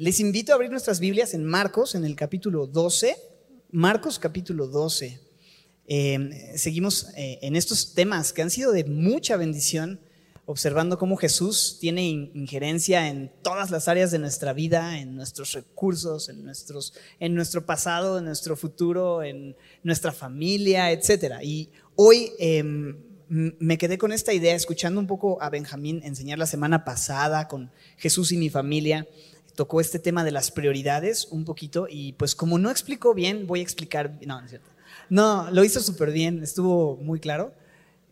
Les invito a abrir nuestras Biblias en Marcos, en el capítulo 12. Marcos capítulo 12. Eh, seguimos eh, en estos temas que han sido de mucha bendición, observando cómo Jesús tiene injerencia en todas las áreas de nuestra vida, en nuestros recursos, en, nuestros, en nuestro pasado, en nuestro futuro, en nuestra familia, etc. Y hoy em, me quedé con esta idea, escuchando un poco a Benjamín enseñar la semana pasada con Jesús y mi familia tocó este tema de las prioridades un poquito y pues como no explicó bien, voy a explicar, no, no es cierto. No, lo hizo súper bien, estuvo muy claro.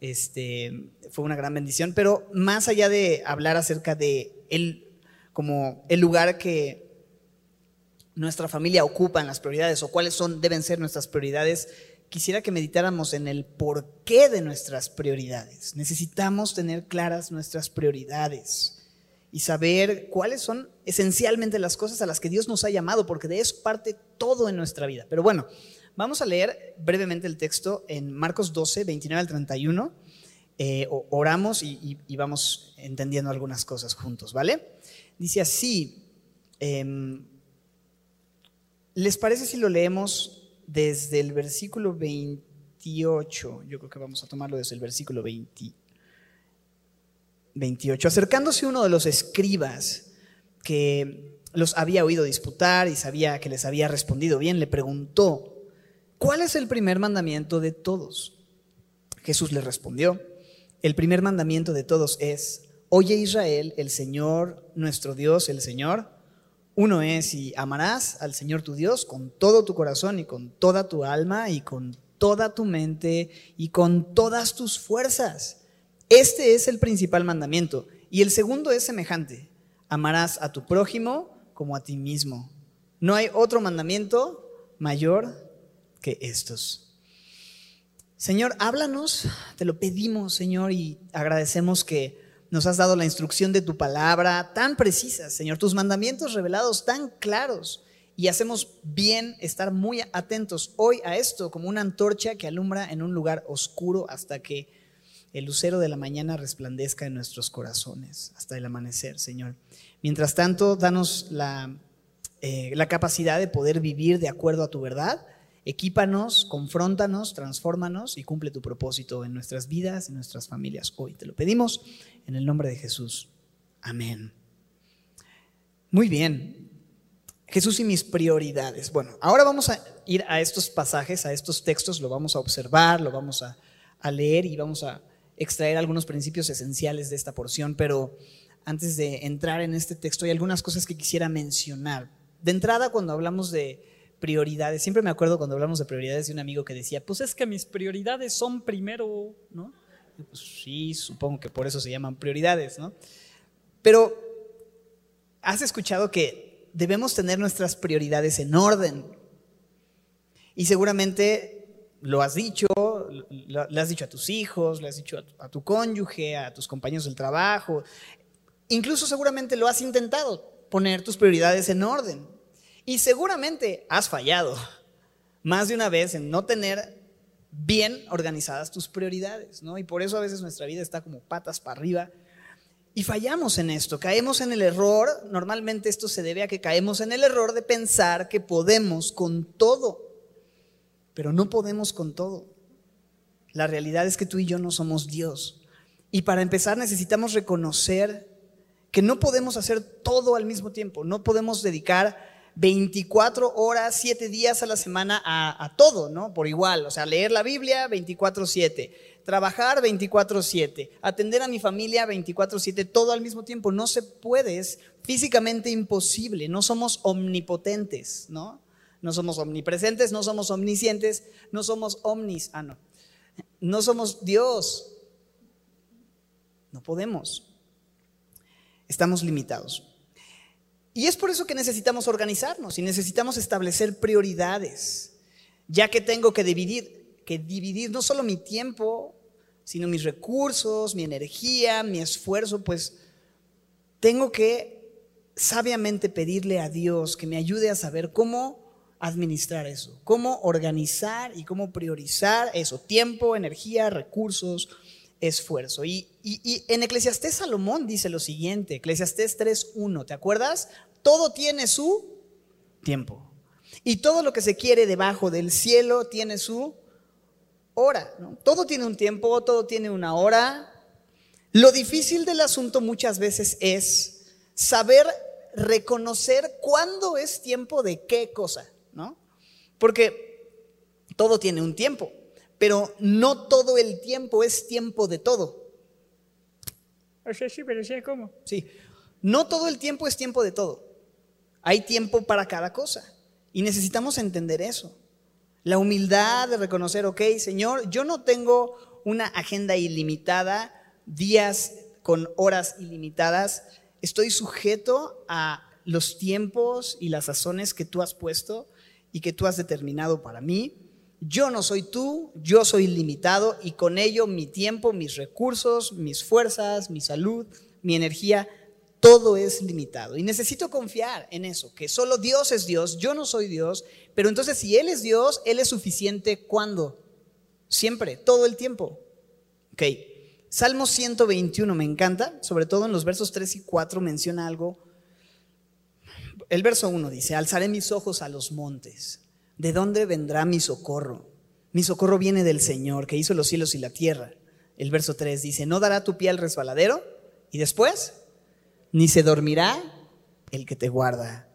Este, fue una gran bendición, pero más allá de hablar acerca de el, como el lugar que nuestra familia ocupa en las prioridades o cuáles son, deben ser nuestras prioridades, quisiera que meditáramos en el porqué de nuestras prioridades. Necesitamos tener claras nuestras prioridades y saber cuáles son esencialmente las cosas a las que Dios nos ha llamado, porque de eso parte todo en nuestra vida. Pero bueno, vamos a leer brevemente el texto en Marcos 12, 29 al 31. Eh, oramos y, vamos entendiendo algunas cosas juntos, ¿vale? Dice así, em, ¿les parece si lo leemos desde el versículo 28? Yo creo que vamos a tomarlo desde el versículo 28. 28. Acercándose uno de los escribas que los había oído disputar y sabía que les había respondido bien, le preguntó, ¿cuál es el primer mandamiento de todos? Jesús le respondió, el primer mandamiento de todos es, oye Israel, el Señor, nuestro Dios, el Señor, uno es y amarás al Señor tu Dios con todo tu corazón y con toda tu alma y con toda tu mente y con todas tus fuerzas. Este es el principal mandamiento. Y el segundo es semejante. Amarás a tu prójimo como a ti mismo. No hay otro mandamiento mayor que estos. Señor, háblanos, te lo pedimos, Señor, y agradecemos que nos has dado la instrucción de tu palabra tan precisa, Señor, tus mandamientos revelados tan claros. Y hacemos bien estar muy atentos hoy a esto como una antorcha que alumbra en un lugar oscuro hasta que el lucero de la mañana resplandezca en nuestros corazones hasta el amanecer, Señor. Mientras tanto, danos la, eh, la capacidad de poder vivir de acuerdo a tu verdad. Equípanos, confróntanos, transfórmanos y cumple tu propósito en nuestras vidas, en nuestras familias. Hoy te lo pedimos en el nombre de Jesús. Amén. Muy bien. Jesús y mis prioridades. Bueno, ahora vamos a ir a estos pasajes, a estos textos, lo vamos a observar, lo vamos a, a leer y vamos a, extraer algunos principios esenciales de esta porción, pero antes de entrar en este texto hay algunas cosas que quisiera mencionar. De entrada, cuando hablamos de prioridades, siempre me acuerdo cuando hablamos de prioridades de un amigo que decía, pues es que mis prioridades son primero, ¿no? Pues sí, supongo que por eso se llaman prioridades, ¿no? Pero, ¿has escuchado que debemos tener nuestras prioridades en orden? Y seguramente lo has dicho, le has dicho a tus hijos, le has dicho a tu, cónyuge, a tus compañeros del trabajo. Incluso seguramente lo has intentado, poner tus prioridades en orden. Y seguramente has fallado más de una vez en no tener bien organizadas tus prioridades, ¿no? Y por eso a veces nuestra vida está como patas para arriba. Y fallamos en esto, caemos en el error, normalmente esto se debe a que caemos en el error de pensar que podemos con todo pero no podemos con todo. La realidad es que tú y yo no somos Dios. Y para empezar necesitamos reconocer que no podemos hacer todo al mismo tiempo, no podemos dedicar 24 horas, 7 días a la semana a, todo, ¿no? Por igual, o sea, leer la Biblia 24/7, trabajar 24/7, atender a mi familia 24/7, todo al mismo tiempo. No se puede, es físicamente imposible, no somos omnipotentes, ¿no? No somos omnipresentes, no somos omniscientes, no somos omnis. Ah, no. No somos Dios. No podemos. Estamos limitados. Y es por eso que necesitamos organizarnos y necesitamos establecer prioridades, ya que tengo que dividir, que dividir no solo mi tiempo, sino mis recursos, mi energía, mi esfuerzo, pues tengo que sabiamente pedirle a Dios que me ayude a saber cómo administrar eso, cómo organizar y cómo priorizar eso, tiempo, energía, recursos, esfuerzo. Y, en Eclesiastés Salomón dice lo siguiente, Eclesiastés 3.1, ¿te acuerdas? Todo tiene su tiempo. Y todo lo que se quiere debajo del cielo tiene su hora. Todo tiene un tiempo, todo tiene una hora. Lo difícil del asunto muchas veces es saber reconocer cuándo es tiempo de qué cosa. Porque todo tiene un tiempo, pero no todo el tiempo es tiempo de todo. sí, pero sí, ¿cómo? Sí, no todo el tiempo es tiempo de todo. Hay tiempo para cada cosa. Y necesitamos entender eso. La humildad de reconocer, ok, Señor, yo no tengo una agenda ilimitada, días con horas ilimitadas. Estoy sujeto a los tiempos y las sazones que tú has puesto y que tú has determinado para mí. Yo no soy tú, yo soy limitado y con ello mi tiempo, mis recursos, mis fuerzas, mi salud, mi energía todo es limitado. Y necesito confiar en eso, que solo Dios es Dios, yo no soy Dios, pero entonces si Él es Dios, Él es suficiente cuando? Siempre, todo el tiempo. Ok, Salmo 121 me encanta, sobre todo en los versos 3 y 4 menciona algo. El verso 1 dice, alzaré mis ojos a los montes. ¿De dónde vendrá mi socorro? Mi socorro viene del Señor, que hizo los cielos y la tierra. El verso 3 dice, ¿no dará tu pie al resbaladero? Y después, ni se dormirá el que te guarda.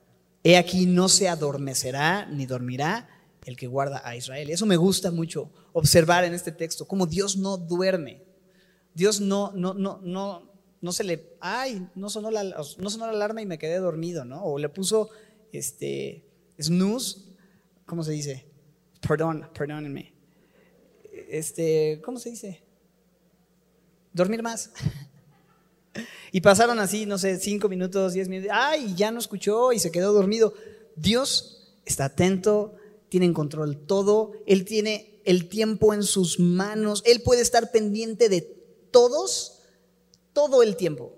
He aquí no se adormecerá ni dormirá el que guarda a Israel. Eso me gusta mucho observar en este texto, cómo Dios no duerme. Dios no, no, no, no, no se le, ay, no sonó, la, no sonó la alarma y me quedé dormido, ¿no? O le puso este snooze, ¿cómo se dice? Perdón, perdónenme. Este, ¿cómo se dice? Dormir más. Y pasaron así, no sé, cinco minutos, diez minutos, ay, ya no escuchó y se quedó dormido. Dios está atento, tiene en control todo, Él tiene el tiempo en sus manos, Él puede estar pendiente de todos todo el tiempo.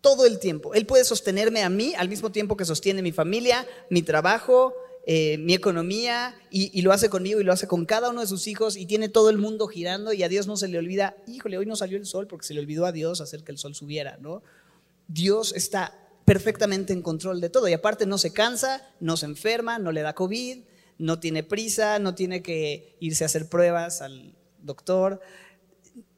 Todo el tiempo. Él puede sostenerme a mí al mismo tiempo que sostiene mi familia, mi trabajo, eh, mi economía y, lo hace conmigo y lo hace con cada uno de sus hijos y tiene todo el mundo girando y a Dios no se le olvida, híjole, hoy no salió el sol porque se le olvidó a Dios hacer que el sol subiera, ¿no? Dios está perfectamente en control de todo y aparte no se cansa, no se enferma, no le da COVID, no tiene prisa, no tiene que irse a hacer pruebas al doctor,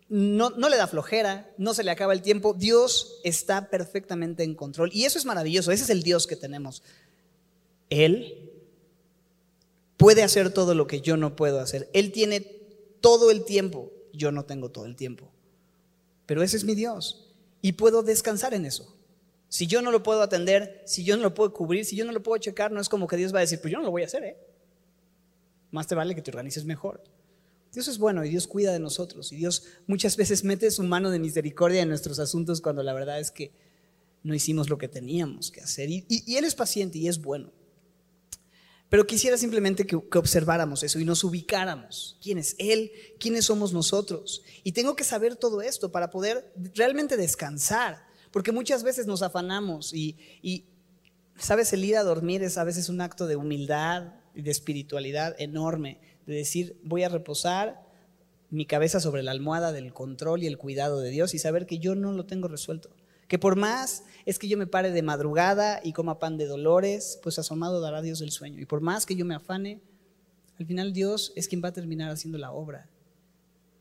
no, le da flojera, no se le acaba el tiempo, Dios está perfectamente en control y eso es maravilloso, ese es el Dios que tenemos. Él puede hacer todo lo que yo no puedo hacer. Él tiene todo el tiempo, yo no tengo todo el tiempo. Pero ese es mi Dios y puedo descansar en eso. Si yo no lo puedo atender, si yo no lo puedo cubrir, si yo no lo puedo checar, no es como que Dios va a decir, pues yo no lo voy a hacer, ¿eh? Más te vale que te organices mejor. Dios es bueno y Dios cuida de nosotros y Dios muchas veces mete su mano de misericordia en nuestros asuntos cuando la verdad es que no hicimos lo que teníamos que hacer. y Él es paciente y es bueno. Pero quisiera simplemente que, observáramos eso y nos ubicáramos. ¿Quién es Él? ¿Quiénes somos nosotros? Y tengo que saber todo esto para poder realmente descansar, porque muchas veces nos afanamos y, y sabes, el ir a dormir es a veces un acto de humildad y de espiritualidad enorme, de decir, voy a reposar mi cabeza sobre la almohada del control y el cuidado de Dios y saber que yo no lo tengo resuelto. Que por más es que yo me pare de madrugada y coma pan de dolores, pues asomado dará Dios el sueño. Y por más que yo me afane, al final Dios es quien va a terminar haciendo la obra.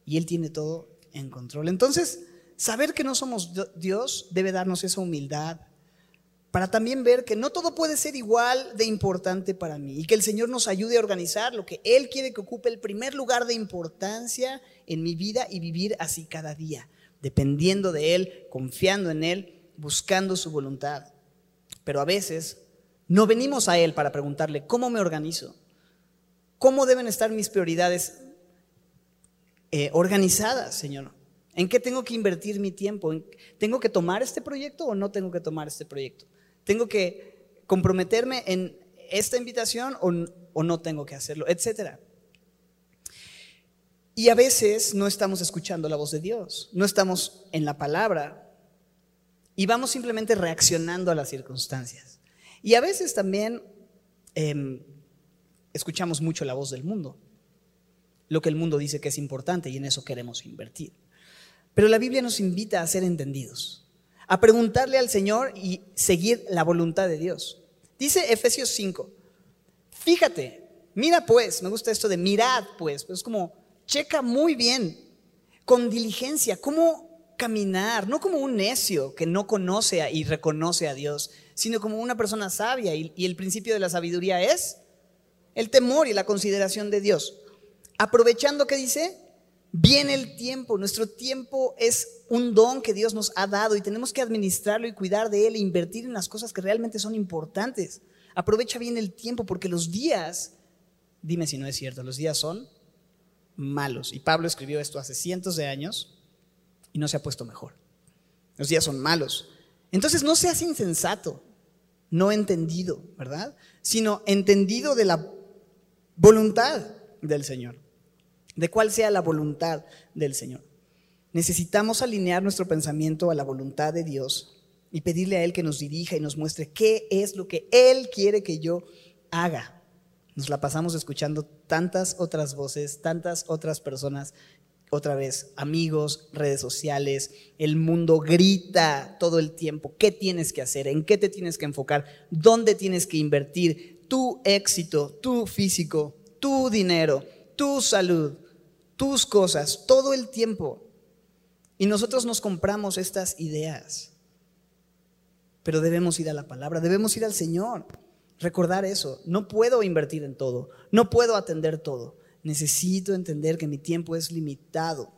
Y Él tiene todo en control. Entonces, saber que no somos Dios debe darnos esa humildad para también ver que no todo puede ser igual de importante para mí y que el Señor nos ayude a organizar lo que Él quiere que ocupe el primer lugar de importancia en mi vida y vivir así cada día dependiendo de Él, confiando en Él, buscando su voluntad. Pero a veces no venimos a Él para preguntarle, ¿cómo me organizo? ¿Cómo deben estar mis prioridades eh, organizadas, Señor? ¿En qué tengo que invertir mi tiempo? ¿Tengo que tomar este proyecto o no tengo que tomar este proyecto? ¿Tengo que comprometerme en esta invitación o, no tengo que hacerlo? Etcétera. Y a veces no estamos escuchando la voz de Dios, no estamos en la palabra y vamos simplemente reaccionando a las circunstancias. Y a veces también em, escuchamos mucho la voz del mundo, lo que el mundo dice que es importante y en eso queremos invertir. Pero la Biblia nos invita a ser entendidos, a preguntarle al Señor y seguir la voluntad de Dios. Dice Efesios 5, fíjate, mira pues, me gusta esto de mirad pues, pues es como checa muy bien, con diligencia, cómo caminar, no como un necio que no conoce y reconoce a Dios, sino como una persona sabia. Y, y el principio de la sabiduría es el temor y la consideración de Dios. Aprovechando que dice, viene el tiempo, nuestro tiempo es un don que Dios nos ha dado y tenemos que administrarlo y cuidar de él e invertir en las cosas que realmente son importantes. Aprovecha bien el tiempo porque los días, dime si no es cierto, los días son malos. Y Pablo escribió esto hace cientos de años y no se ha puesto mejor. Los días son malos. Entonces no seas insensato, no entendido, ¿verdad? Sino entendido de la voluntad del Señor, de cuál sea la voluntad del Señor. Necesitamos alinear nuestro pensamiento a la voluntad de Dios y pedirle a Él que nos dirija y nos muestre qué es lo que Él quiere que yo haga. Nos la pasamos escuchando tantas otras voces, tantas otras personas, otra vez, amigos, redes sociales, el mundo grita todo el tiempo, ¿qué tienes que hacer? ¿En qué te tienes que enfocar? ¿Dónde tienes que invertir tu éxito, tu físico, tu dinero, tu salud, tus cosas, todo el tiempo? Y nosotros nos compramos estas ideas. Pero debemos ir a la palabra, debemos ir al Señor. Recordar eso. No puedo invertir en todo. No puedo atender todo. Necesito entender que mi tiempo es limitado.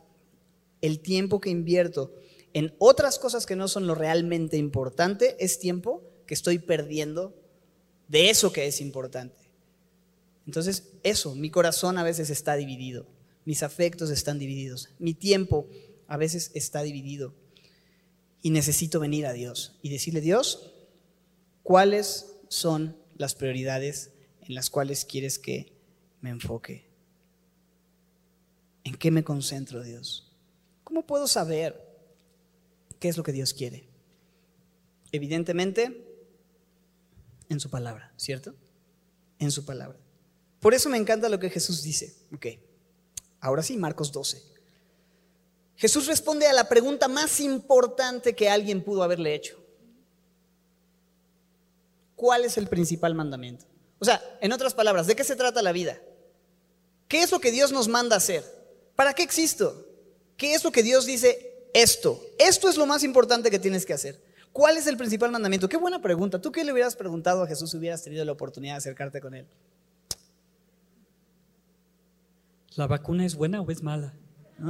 El tiempo que invierto en otras cosas que no son lo realmente importante es tiempo que estoy perdiendo de eso que es importante. Entonces, eso, mi corazón a veces está dividido, mis afectos están divididos, mi tiempo a veces está dividido y necesito venir a Dios y decirle, Dios, ¿cuáles son las prioridades en las cuales quieres que me enfoque. ¿En qué me concentro, Dios? ¿Cómo puedo saber qué es lo que Dios quiere? Evidentemente, en su palabra, ¿cierto? En su palabra. Por eso me encanta lo que Jesús dice. Ok, ahora sí, Marcos 12. Jesús responde a la pregunta más importante que alguien pudo haberle hecho. ¿cuál es el principal mandamiento? O sea, en otras palabras, ¿de qué se trata la vida? ¿Qué es lo que Dios nos manda hacer? ¿Para qué existo? ¿Qué es lo que Dios dice? Esto. Esto es lo más importante que tienes que hacer. ¿Cuál es el principal mandamiento? Qué buena pregunta. ¿Tú qué le hubieras preguntado a Jesús si hubieras tenido la oportunidad de acercarte con él? ¿La vacuna es buena o es mala?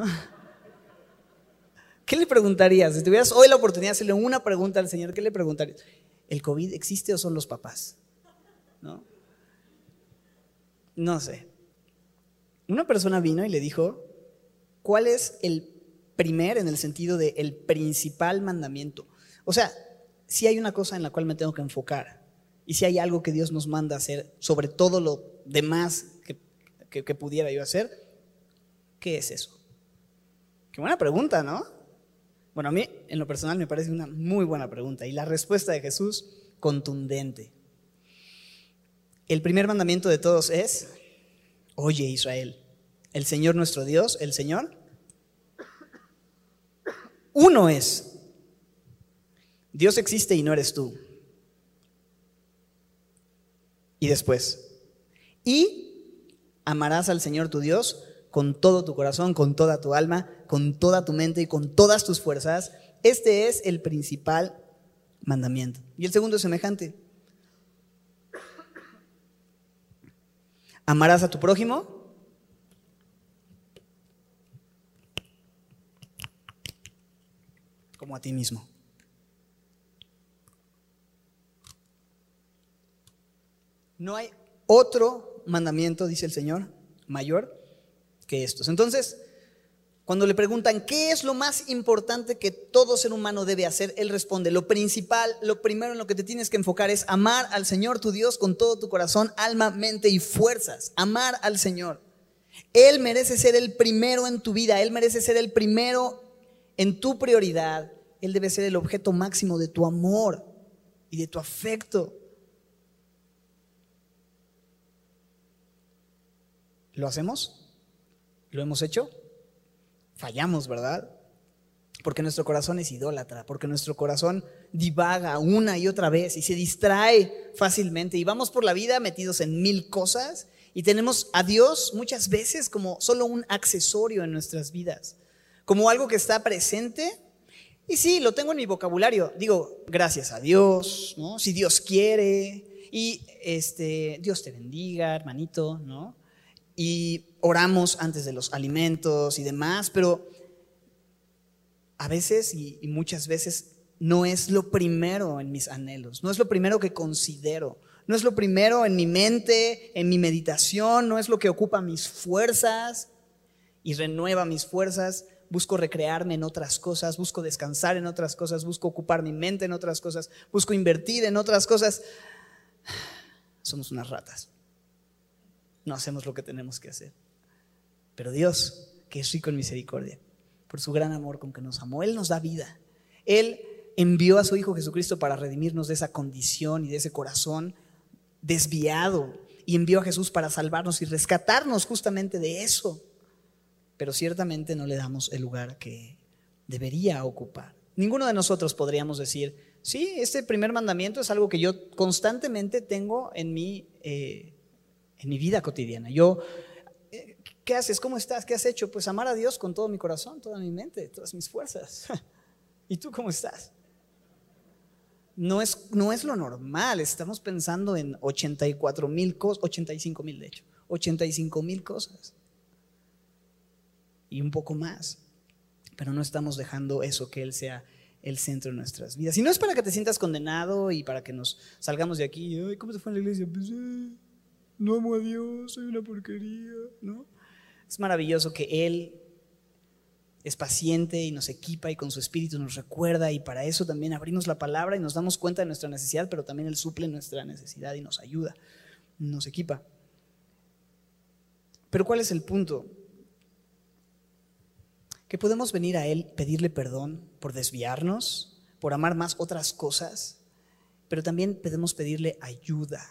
¿Qué le preguntarías? Si tuvieras hoy la oportunidad de hacerle una pregunta al Señor, ¿qué le preguntarías? ¿el COVID existe o son los papás? ¿No? Sé. Una persona vino y le dijo, ¿cuál es el primer en el sentido de el principal mandamiento? O sea, si hay una cosa en la cual me tengo que enfocar y si hay algo que Dios nos manda hacer sobre todo lo demás que, pudiera yo hacer, ¿qué es eso? Qué buena pregunta, ¿no? Bueno, a mí en lo personal me parece una muy buena pregunta y la respuesta de Jesús contundente. El primer mandamiento de todos es, oye Israel, el Señor nuestro Dios, el Señor, uno es. Dios existe y no eres tú. Y después, y amarás al Señor tu Dios con todo tu corazón, con toda tu alma, con toda tu mente y con todas tus fuerzas. Este es el principal mandamiento. Y el segundo es semejante. Amarás a tu prójimo como a ti mismo. No hay otro mandamiento, dice el Señor, mayor que estos. Entonces, cuando le preguntan qué es lo más importante que todo ser humano debe hacer, él responde, lo principal, lo primero en lo que te tienes que enfocar es amar al Señor tu Dios con todo tu corazón, alma, mente y fuerzas. Amar al Señor. Él merece ser el primero en tu vida, Él merece ser el primero en tu prioridad. Él debe ser el objeto máximo de tu amor y de tu afecto. ¿Lo hacemos? ¿Lo hemos hecho? Fallamos, ¿verdad? porque nuestro corazón es idólatra, porque nuestro corazón divaga una y otra vez y se distrae fácilmente y vamos por la vida metidos en mil cosas y tenemos a Dios muchas veces como solo un accesorio en nuestras vidas, como algo que está presente. Y sí, lo tengo en mi vocabulario. Digo, gracias a Dios, ¿no? Si Dios quiere. Y este, Dios te bendiga, hermanito, ¿no? Y oramos antes de los alimentos y demás, pero a veces y, muchas veces no es lo primero en mis anhelos, no es lo primero que considero, no es lo primero en mi mente, en mi meditación, no es lo que ocupa mis fuerzas y renueva mis fuerzas. Busco recrearme en otras cosas, busco descansar en otras cosas, busco ocupar mi mente en otras cosas, busco invertir en otras cosas. Somos unas ratas. No hacemos lo que tenemos que hacer. Pero Dios, que es rico en misericordia, por su gran amor con que nos amó. Él nos da vida. Él envió a su Hijo Jesucristo para redimirnos de esa condición y de ese corazón desviado. Y envió a Jesús para salvarnos y rescatarnos justamente de eso. Pero ciertamente no le damos el lugar que debería ocupar. Ninguno de nosotros podríamos decir, sí, este primer mandamiento es algo que yo constantemente tengo en mi, eh, en mi vida cotidiana. Yo ¿Qué haces? ¿Cómo estás? ¿Qué has hecho? Pues amar a Dios con todo mi corazón, toda mi mente, todas mis fuerzas. ¿Y tú cómo estás? No es, no es lo normal, estamos pensando en 84 mil cosas, 85 mil de hecho, 85 mil cosas. Y un poco más. Pero no estamos dejando eso que Él sea el centro de nuestras vidas. Y no es para que te sientas condenado y para que nos salgamos de aquí, ¿cómo se fue en la iglesia? Pues, eh, no amo a Dios, soy una porquería, ¿no? Es maravilloso que Él es paciente y nos equipa y con su espíritu nos recuerda y para eso también abrimos la palabra y nos damos cuenta de nuestra necesidad, pero también Él suple nuestra necesidad y nos ayuda, nos equipa. Pero ¿cuál es el punto? Que podemos venir a Él, pedirle perdón por desviarnos, por amar más otras cosas, pero también podemos pedirle ayuda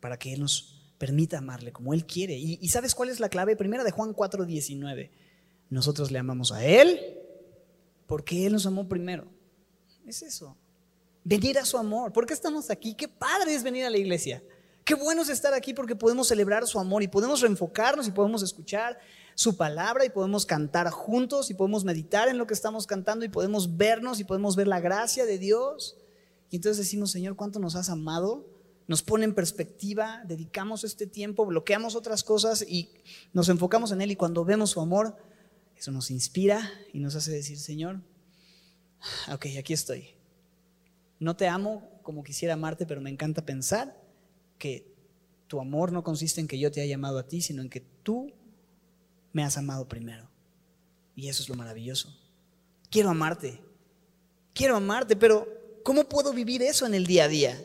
para que Él nos permita amarle como Él quiere. ¿Y, sabes cuál es la clave? Primera de Juan 4:19. Nosotros le amamos a Él porque Él nos amó primero. Es eso. Venir a su amor. ¿Por qué estamos aquí? Qué padre es venir a la iglesia. Qué bueno es estar aquí porque podemos celebrar su amor y podemos reenfocarnos y podemos escuchar su palabra y podemos cantar juntos y podemos meditar en lo que estamos cantando y podemos vernos y podemos ver la gracia de Dios. Y entonces decimos, Señor, ¿cuánto nos has amado? Nos pone en perspectiva, dedicamos este tiempo, bloqueamos otras cosas y nos enfocamos en Él y cuando vemos su amor, eso nos inspira y nos hace decir, Señor, ok, aquí estoy. No te amo como quisiera amarte, pero me encanta pensar que tu amor no consiste en que yo te haya amado a ti, sino en que tú me has amado primero. Y eso es lo maravilloso. Quiero amarte, quiero amarte, pero ¿cómo puedo vivir eso en el día a día?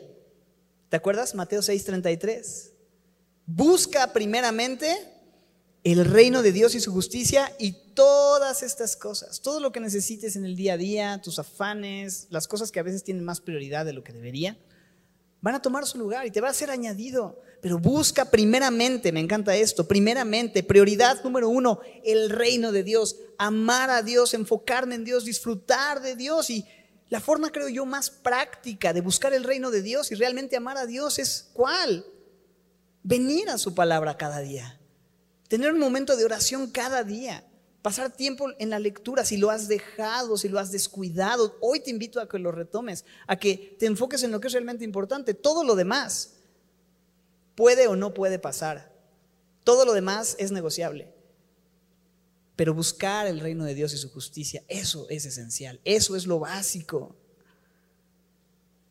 ¿Te acuerdas? Mateo 6:33. Busca primeramente el reino de Dios y su justicia y todas estas cosas, todo lo que necesites en el día a día, tus afanes, las cosas que a veces tienen más prioridad de lo que debería, van a tomar su lugar y te va a ser añadido. Pero busca primeramente, me encanta esto, primeramente, prioridad número uno, el reino de Dios, amar a Dios, enfocarme en Dios, disfrutar de Dios y la forma, creo yo, más práctica de buscar el reino de Dios y realmente amar a Dios es cuál? Venir a su palabra cada día. Tener un momento de oración cada día. Pasar tiempo en la lectura, si lo has dejado, si lo has descuidado, hoy te invito a que lo retomes, a que te enfoques en lo que es realmente importante. Todo lo demás puede o no puede pasar. Todo lo demás es negociable. Pero buscar el reino de Dios y su justicia, eso es esencial, eso es lo básico.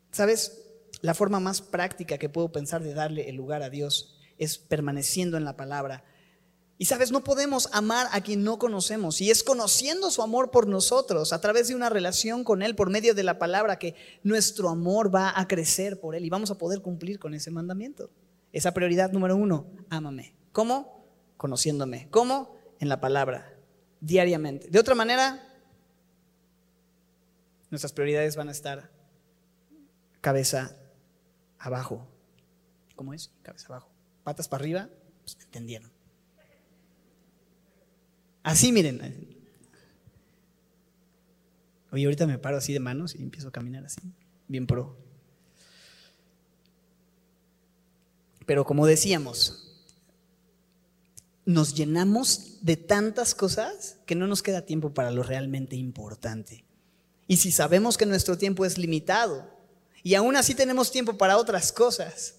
¿Sabes? La forma más práctica que puedo pensar de darle el lugar a Dios es permaneciendo en la palabra. Y sabes, no podemos amar a quien no conocemos. Y es conociendo su amor por nosotros, a través de una relación con Él, por medio de la palabra, que nuestro amor va a crecer por Él y vamos a poder cumplir con ese mandamiento. Esa prioridad número uno, ámame. ¿Cómo? Conociéndome. ¿Cómo? En la palabra diariamente. De otra manera, nuestras prioridades van a estar cabeza abajo. ¿Cómo es? Cabeza abajo. Patas para arriba, pues entendieron. Así miren. Oye, ahorita me paro así de manos y empiezo a caminar así, bien pro. Pero como decíamos, nos llenamos de tantas cosas que no nos queda tiempo para lo realmente importante. Y si sabemos que nuestro tiempo es limitado y aún así tenemos tiempo para otras cosas,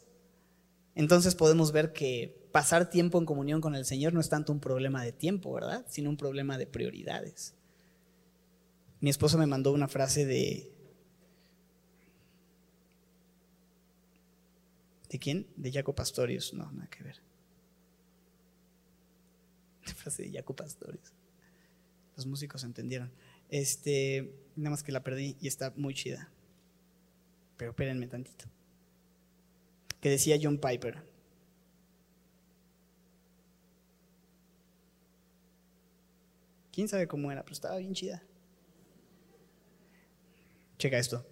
entonces podemos ver que pasar tiempo en comunión con el Señor no es tanto un problema de tiempo, ¿verdad? Sino un problema de prioridades. Mi esposa me mandó una frase de... ¿De quién? De Jaco Pastorius. No, nada que ver. La frase de Jaco Pastorius. Los músicos entendieron. Este, nada más que la perdí y está muy chida. Pero espérenme tantito. Que decía John Piper. ¿Quién sabe cómo era? Pero estaba bien chida. Checa esto.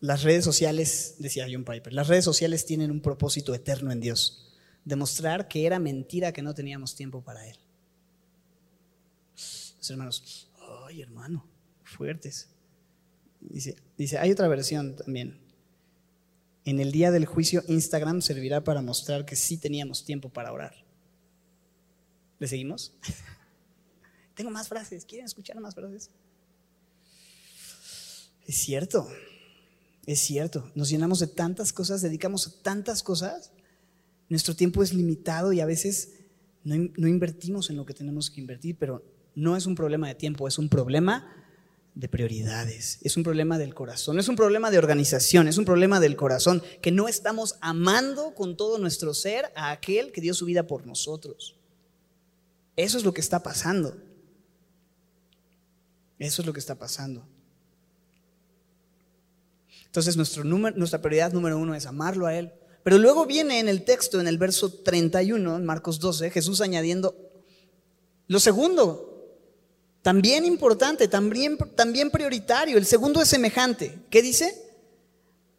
Las redes sociales, decía John Piper, las redes sociales tienen un propósito eterno en Dios. Demostrar que era mentira que no teníamos tiempo para Él. Los hermanos, ay hermano, fuertes. Dice, dice, hay otra versión también. En el día del juicio, Instagram servirá para mostrar que sí teníamos tiempo para orar. ¿Le seguimos? Tengo más frases. ¿Quieren escuchar más frases? Es cierto, es cierto. Nos llenamos de tantas cosas, dedicamos a tantas cosas. Nuestro tiempo es limitado y a veces no, invertimos en lo que tenemos que invertir, pero no es un problema de tiempo, es un problema de prioridades, es un problema del corazón, es un problema de organización, es un problema del corazón, que no estamos amando con todo nuestro ser a aquel que dio su vida por nosotros. Eso es lo que está pasando. Eso es lo que está pasando. Entonces nuestra prioridad número uno es amarlo a Él. Pero luego viene en el texto, en el verso 31, en Marcos 12, Jesús añadiendo lo segundo, también importante, también, prioritario. El segundo es semejante. ¿Qué dice?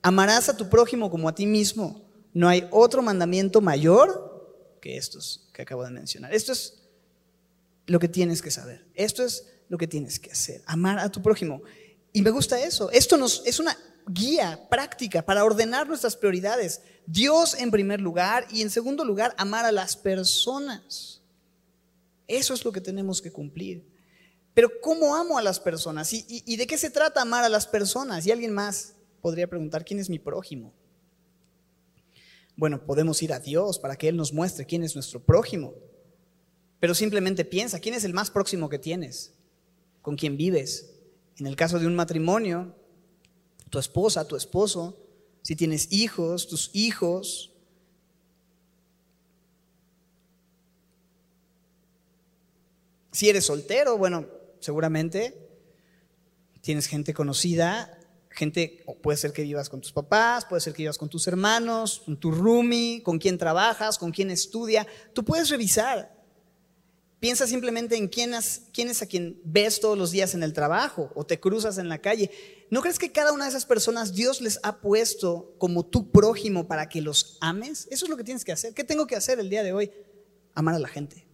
Amarás a tu prójimo como a ti mismo. No hay otro mandamiento mayor que estos que acabo de mencionar. Esto es lo que tienes que saber. Esto es lo que tienes que hacer. Amar a tu prójimo. Y me gusta eso. Esto nos, es una guía práctica para ordenar nuestras prioridades. Dios en primer lugar y en segundo lugar amar a las personas. Eso es lo que tenemos que cumplir. Pero ¿cómo amo a las personas? ¿Y, de qué se trata amar a las personas? Y alguien más podría preguntar, ¿quién es mi prójimo? Bueno, podemos ir a Dios para que Él nos muestre quién es nuestro prójimo. Pero simplemente piensa, ¿quién es el más próximo que tienes? ¿Con quién vives? En el caso de un matrimonio, tu esposa, tu esposo, si tienes hijos, tus hijos. Si eres soltero, bueno, seguramente tienes gente conocida, gente, puede ser que vivas con tus papás, puede ser que vivas con tus hermanos, con tu roomie, con quién trabajas, con quién estudia. Tú puedes revisar Piensa simplemente en quién es, a quien ves todos los días en el trabajo o te cruzas en la calle. ¿No crees que cada una de esas personas Dios les ha puesto como tu prójimo para que los ames? Eso es lo que tienes que hacer. ¿Qué tengo que hacer el día de hoy? Amar a la gente.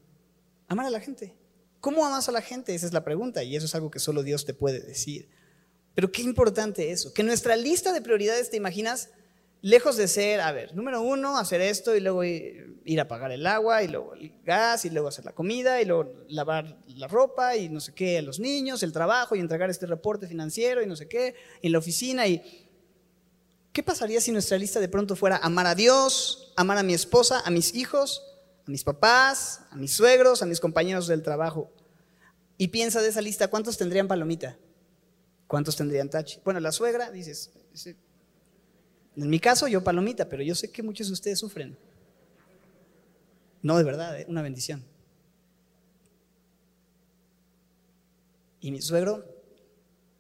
Amar a la gente. ¿Cómo amas a la gente? Esa es la pregunta y eso es algo que solo Dios te puede decir. Pero qué importante eso. Que nuestra lista de prioridades, ¿te imaginas? Lejos de ser, a ver, número uno, hacer esto y luego ir a pagar el agua y luego el gas y luego hacer la comida y luego lavar la ropa y no sé qué, a los niños, el trabajo y entregar este reporte financiero y no sé qué, en la oficina y... ¿Qué pasaría si nuestra lista de pronto fuera amar a Dios, amar a mi esposa, a mis hijos, a mis papás, a mis suegros, a mis compañeros del trabajo? Y piensa de esa lista, ¿cuántos tendrían palomita? ¿Cuántos tendrían tachi? Bueno, la suegra, dices, en mi caso, yo palomita, pero yo sé que muchos de ustedes sufren. No, de verdad, ¿eh? una bendición. Y mi suegro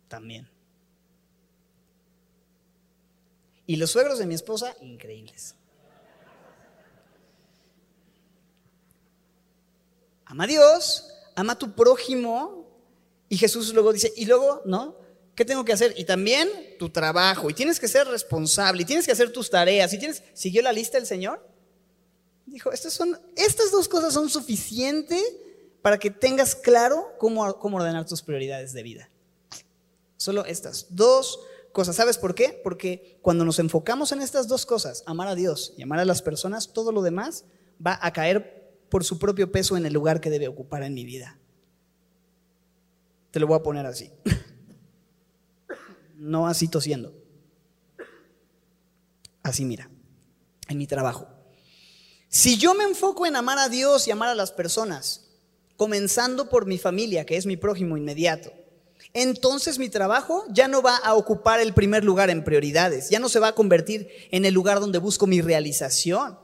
también. Y los suegros de mi esposa, increíbles. Ama a Dios, ama a tu prójimo. Y Jesús luego dice, y luego, ¿no? ¿Qué tengo que hacer? Y también tu trabajo. Y tienes que ser responsable. Y tienes que hacer tus tareas. ¿Siguió la lista el Señor? Dijo, estas, son, estas dos cosas son suficientes para que tengas claro cómo, cómo ordenar tus prioridades de vida. Solo estas dos cosas. ¿Sabes por qué? Porque cuando nos enfocamos en estas dos cosas, amar a Dios y amar a las personas, todo lo demás va a caer por su propio peso en el lugar que debe ocupar en mi vida. Te lo voy a poner así. No así tosiendo. Así mira, en mi trabajo. Si yo me enfoco en amar a Dios y amar a las personas, comenzando por mi familia, que es mi prójimo inmediato, entonces mi trabajo ya no va a ocupar el primer lugar en prioridades, ya no se va a convertir en el lugar donde busco mi realización.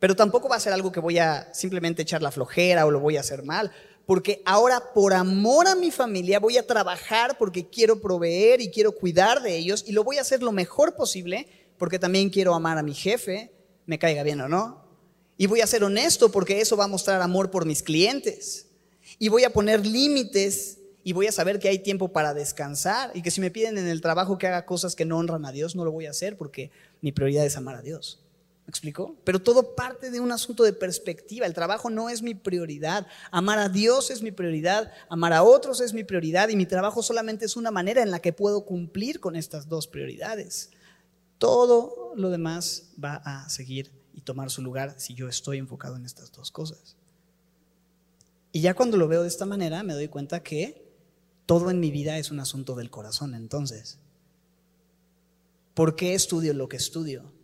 Pero tampoco va a ser algo que voy a simplemente echar la flojera o lo voy a hacer mal, porque ahora por amor a mi familia voy a trabajar porque quiero proveer y quiero cuidar de ellos y lo voy a hacer lo mejor posible porque también quiero amar a mi jefe, me caiga bien o no. Y voy a ser honesto porque eso va a mostrar amor por mis clientes. Y voy a poner límites y voy a saber que hay tiempo para descansar y que si me piden en el trabajo que haga cosas que no honran a Dios, no lo voy a hacer porque mi prioridad es amar a Dios. ¿Me explico? Pero todo parte de un asunto de perspectiva. El trabajo no es mi prioridad. Amar a Dios es mi prioridad. Amar a otros es mi prioridad. Y mi trabajo solamente es una manera en la que puedo cumplir con estas dos prioridades. Todo lo demás va a seguir y tomar su lugar si yo estoy enfocado en estas dos cosas. Y ya cuando lo veo de esta manera, me doy cuenta que todo en mi vida es un asunto del corazón. Entonces, ¿por qué estudio lo que estudio?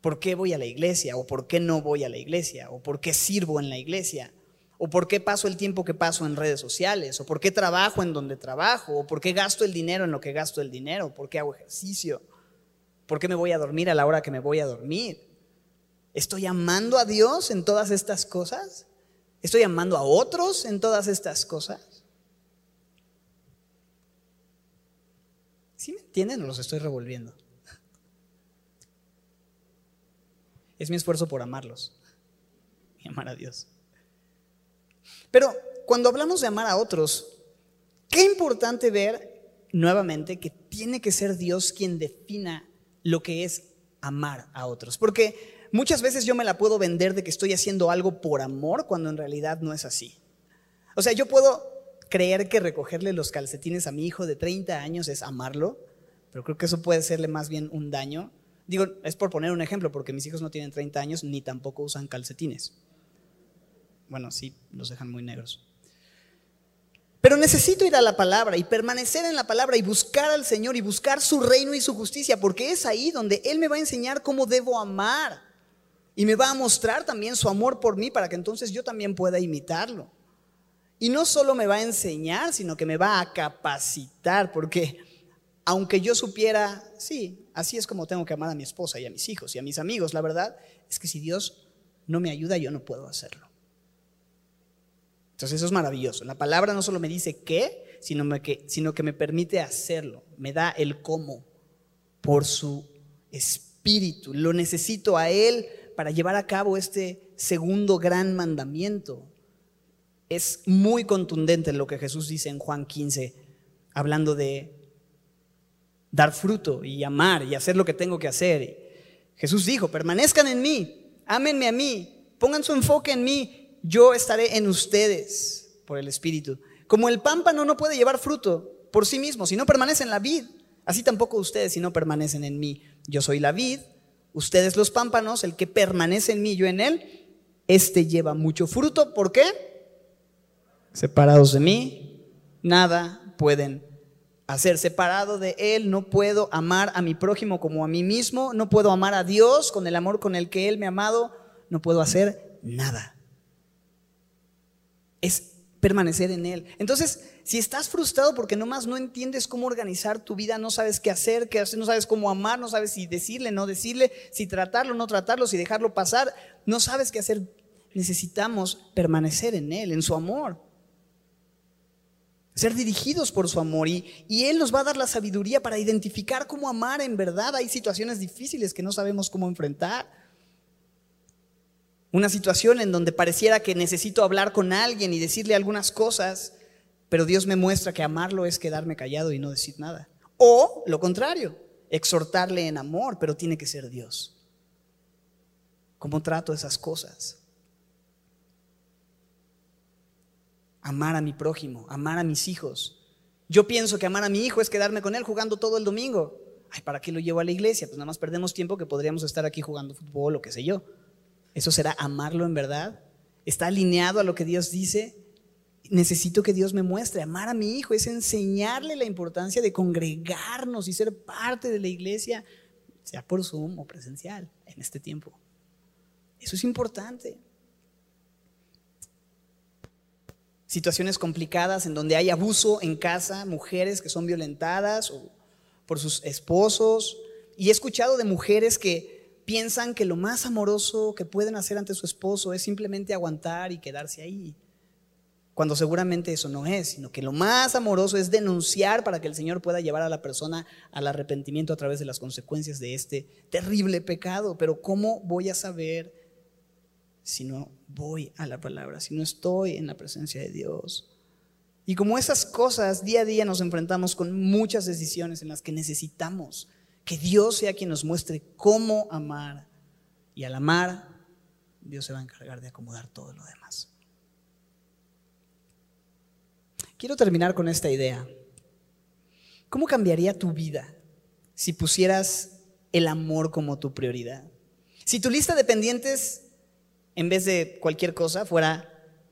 ¿Por qué voy a la iglesia? ¿O por qué no voy a la iglesia? ¿O por qué sirvo en la iglesia? ¿O por qué paso el tiempo que paso en redes sociales? ¿O por qué trabajo en donde trabajo? ¿O por qué gasto el dinero en lo que gasto el dinero? ¿Por qué hago ejercicio? ¿Por qué me voy a dormir a la hora que me voy a dormir? ¿Estoy amando a Dios en todas estas cosas? ¿Estoy amando a otros en todas estas cosas? ¿Sí me entienden o los estoy revolviendo? Es mi esfuerzo por amarlos y amar a Dios. Pero cuando hablamos de amar a otros, qué importante ver nuevamente que tiene que ser Dios quien defina lo que es amar a otros. Porque muchas veces yo me la puedo vender de que estoy haciendo algo por amor cuando en realidad no es así. O sea, yo puedo creer que recogerle los calcetines a mi hijo de 30 años es amarlo, pero creo que eso puede serle más bien un daño Digo, es por poner un ejemplo, porque mis hijos no tienen 30 años ni tampoco usan calcetines. Bueno, sí, los dejan muy negros. Pero necesito ir a la palabra y permanecer en la palabra y buscar al Señor y buscar su reino y su justicia, porque es ahí donde Él me va a enseñar cómo debo amar. Y me va a mostrar también su amor por mí para que entonces yo también pueda imitarlo. Y no solo me va a enseñar, sino que me va a capacitar, porque aunque yo supiera, sí, así es como tengo que amar a mi esposa y a mis hijos y a mis amigos, la verdad es que si Dios no me ayuda, yo no puedo hacerlo. Entonces eso es maravilloso. La palabra no solo me dice qué, sino, que, sino que me permite hacerlo, me da el cómo por su espíritu. Lo necesito a Él para llevar a cabo este segundo gran mandamiento. Es muy contundente lo que Jesús dice en Juan 15, hablando de dar fruto y amar y hacer lo que tengo que hacer. Jesús dijo, permanezcan en mí, ámenme a mí, pongan su enfoque en mí, yo estaré en ustedes por el Espíritu. Como el pámpano no puede llevar fruto por sí mismo si no permanece en la vid, así tampoco ustedes si no permanecen en mí. Yo soy la vid, ustedes los pámpanos, el que permanece en mí, yo en él, este lleva mucho fruto. ¿Por qué? Separados de mí, nada pueden a ser separado de Él, no puedo amar a mi prójimo como a mí mismo, no puedo amar a Dios con el amor con el que Él me ha amado, no puedo hacer nada. Es permanecer en Él. Entonces, si estás frustrado porque nomás no entiendes cómo organizar tu vida, no sabes qué hacer, qué hacer, no sabes cómo amar, no sabes si decirle, no decirle, si tratarlo, no tratarlo, si dejarlo pasar, no sabes qué hacer, necesitamos permanecer en Él, en su amor ser dirigidos por su amor y, y, Él nos va a dar la sabiduría para identificar cómo amar en verdad. Hay situaciones difíciles que no sabemos cómo enfrentar. Una situación en donde pareciera que necesito hablar con alguien y decirle algunas cosas, pero Dios me muestra que amarlo es quedarme callado y no decir nada. O lo contrario, exhortarle en amor, pero tiene que ser Dios. ¿Cómo trato esas cosas? Amar a mi prójimo, amar a mis hijos Yo pienso que amar a mi hijo es quedarme con él jugando todo el domingo. Ay, ¿para qué lo llevo a la iglesia? Pues nada más perdemos tiempo que podríamos estar aquí jugando fútbol o qué sé yo. ¿Eso será amarlo en verdad? ¿Está alineado a lo que Dios dice? Necesito que Dios me muestre. Amar a mi hijo es enseñarle la importancia de congregarnos y ser parte de la iglesia, sea por Zoom o presencial, en este tiempo. Eso es importante. Situaciones complicadas en donde hay abuso en casa, mujeres que son violentadas por sus esposos. Y he escuchado de mujeres que piensan que lo más amoroso que pueden hacer ante su esposo es simplemente aguantar y quedarse ahí. Cuando seguramente eso no es, sino que lo más amoroso es denunciar para que el Señor pueda llevar a la persona al arrepentimiento a través de las consecuencias de este terrible pecado. Pero ¿cómo voy a saber si no voy a la palabra, si no estoy en la presencia de Dios? Y como esas cosas, día a día nos enfrentamos con muchas decisiones en las que necesitamos que Dios sea quien nos muestre cómo amar. Y al amar, Dios se va a encargar de acomodar todo lo demás. Quiero terminar con esta idea. ¿Cómo cambiaría tu vida si pusieras el amor como tu prioridad? Si tu lista de pendientes, en vez de cualquier cosa, fuera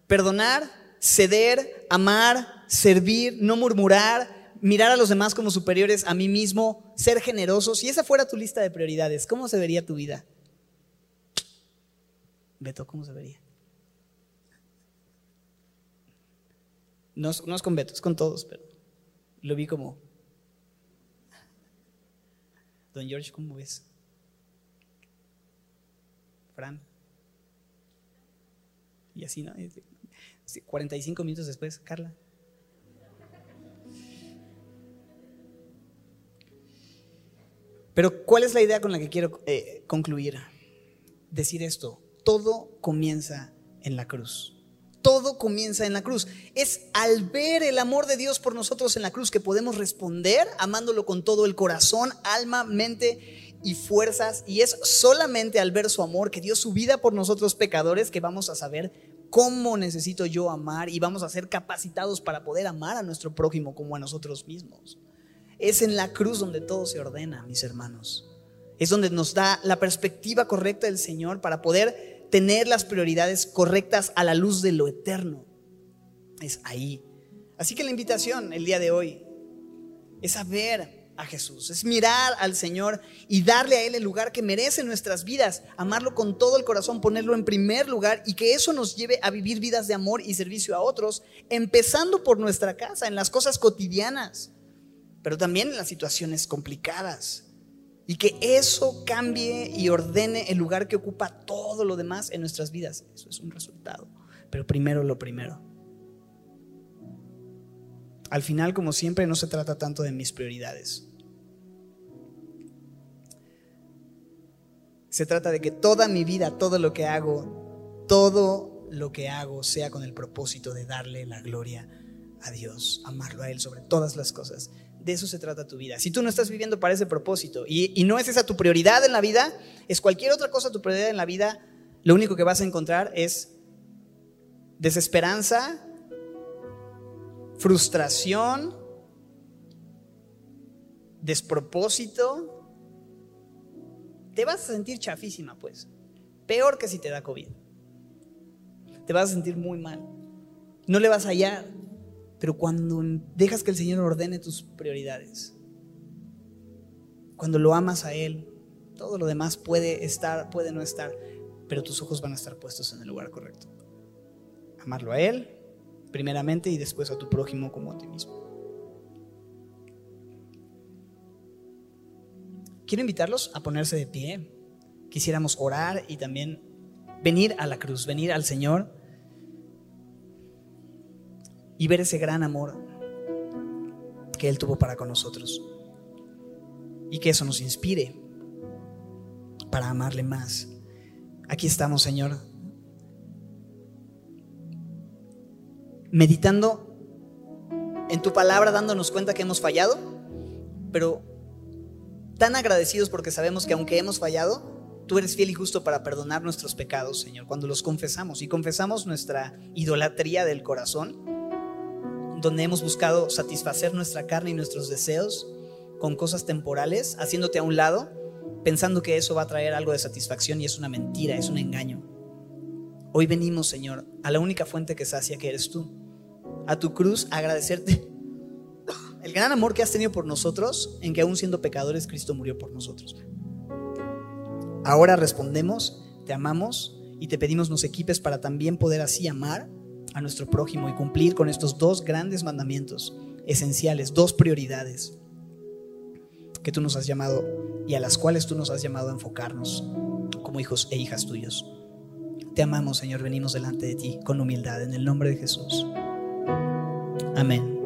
perdonar, ceder, amar, servir, no murmurar, mirar a los demás como superiores a mí mismo, ser generoso, si esa fuera tu lista de prioridades, ¿cómo se vería tu vida? Beto, ¿cómo se vería? No es con Beto, es con todos, pero lo vi como... Don George, ¿cómo ves? Fran. Y así, ¿no? 45 minutos después, Carla. Pero ¿cuál es la idea con la que quiero eh, concluir? Decir esto, todo comienza en la cruz. Todo comienza en la cruz. Es al ver el amor de Dios por nosotros en la cruz que podemos responder amándolo con todo el corazón, alma, mente y fuerzas. Y es solamente al ver su amor que dio su vida por nosotros pecadores que vamos a saber cómo necesito yo amar y vamos a ser capacitados para poder amar a nuestro prójimo como a nosotros mismos. Es en la cruz donde todo se ordena, mis hermanos. Es donde nos da la perspectiva correcta del Señor para poder tener las prioridades correctas a la luz de lo eterno. Es ahí. Así que la invitación el día de hoy es a ver a Jesús, es mirar al Señor y darle a Él el lugar que merece en nuestras vidas, amarlo con todo el corazón, ponerlo en primer lugar y que eso nos lleve a vivir vidas de amor y servicio a otros, empezando por nuestra casa, en las cosas cotidianas pero también en las situaciones complicadas. Y que eso cambie y ordene el lugar que ocupa todo lo demás en nuestras vidas. Eso es un resultado. Pero primero lo primero. Al final, como siempre, no se trata tanto de mis prioridades. Se trata de que toda mi vida, todo lo que hago, todo lo que hago sea con el propósito de darle la gloria a Dios, amarlo a Él sobre todas las cosas de eso se trata tu vida. Si tú no estás viviendo para ese propósito y, no es esa tu prioridad en la vida, es cualquier otra cosa tu prioridad en la vida, lo único que vas a encontrar es desesperanza, frustración, despropósito. Te vas a sentir chafísima, pues. Peor que si te da COVID. Te vas a sentir muy mal. No le vas a hallar pero cuando dejas que el Señor ordene tus prioridades, cuando lo amas a Él, todo lo demás puede estar, puede no estar, pero tus ojos van a estar puestos en el lugar correcto. Amarlo a Él, primeramente, y después a tu prójimo como a ti mismo. Quiero invitarlos a ponerse de pie. Quisiéramos orar y también venir a la cruz, venir al Señor y ver ese gran amor que Él tuvo para con nosotros. Y que eso nos inspire para amarle más. Aquí estamos, Señor, meditando en tu palabra, dándonos cuenta que hemos fallado, pero tan agradecidos porque sabemos que aunque hemos fallado, tú eres fiel y justo para perdonar nuestros pecados, Señor, cuando los confesamos y confesamos nuestra idolatría del corazón donde hemos buscado satisfacer nuestra carne y nuestros deseos con cosas temporales, haciéndote a un lado, pensando que eso va a traer algo de satisfacción y es una mentira, es un engaño. Hoy venimos, Señor, a la única fuente que sacia que eres tú, a tu cruz, a agradecerte el gran amor que has tenido por nosotros, en que aún siendo pecadores, Cristo murió por nosotros. Ahora respondemos, te amamos y te pedimos nos equipes para también poder así amar a nuestro prójimo y cumplir con estos dos grandes mandamientos esenciales, dos prioridades que tú nos has llamado y a las cuales tú nos has llamado a enfocarnos como hijos e hijas tuyos. Te amamos, Señor, venimos delante de ti con humildad en el nombre de Jesús. Amén.